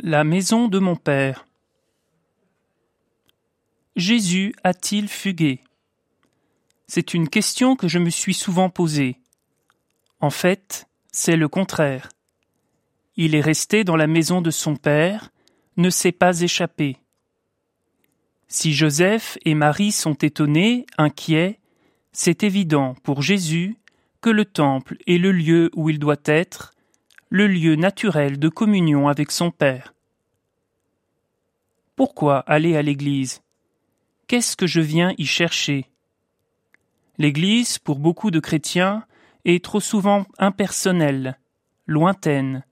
La maison de mon père. Jésus a-t-il fugué? C'est une question que je me suis souvent posée. En fait, c'est le contraire. Il est resté dans la maison de son père, ne s'est pas échappé. Si Joseph et Marie sont étonnés, inquiets, c'est évident pour Jésus que le temple est le lieu où il doit être, le lieu naturel de communion avec son Père. Pourquoi aller à l'Église? Qu'est-ce que je viens y chercher? L'Église, pour beaucoup de chrétiens, est trop souvent impersonnelle, lointaine,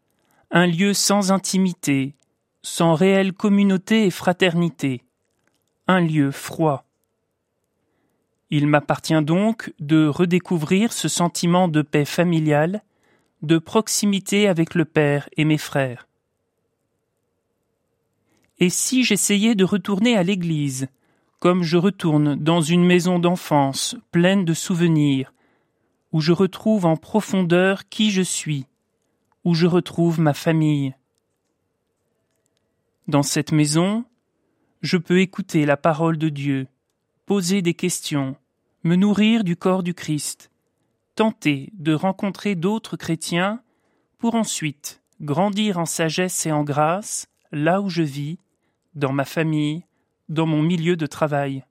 un lieu sans intimité, sans réelle communauté et fraternité, un lieu froid. Il m'appartient donc de redécouvrir ce sentiment de paix familiale, de proximité avec le Père et mes frères. Et si j'essayais de retourner à l'église, comme je retourne dans une maison d'enfance pleine de souvenirs, où je retrouve en profondeur qui je suis, où je retrouve ma famille. Dans cette maison, je peux écouter la parole de Dieu, poser des questions, me nourrir du corps du Christ, tenter de rencontrer d'autres chrétiens pour ensuite grandir en sagesse et en grâce là où je vis, dans ma famille, dans mon milieu de travail.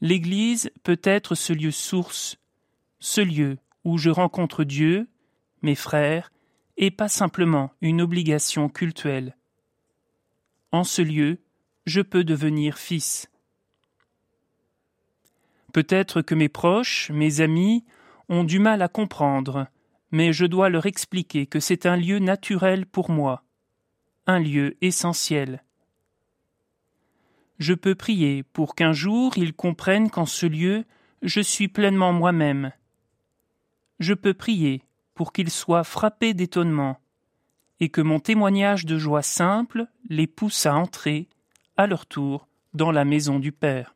L'Église peut être ce lieu source, ce lieu où je rencontre Dieu, mes frères, et pas simplement une obligation cultuelle. En ce lieu, je peux devenir fils. Peut-être que mes proches, mes amis, ont du mal à comprendre, mais je dois leur expliquer que c'est un lieu naturel pour moi, un lieu essentiel. Je peux prier pour qu'un jour ils comprennent qu'en ce lieu je suis pleinement moi-même. Je peux prier pour qu'ils soient frappés d'étonnement et que mon témoignage de joie simple les pousse à entrer, à leur tour, dans la maison du Père.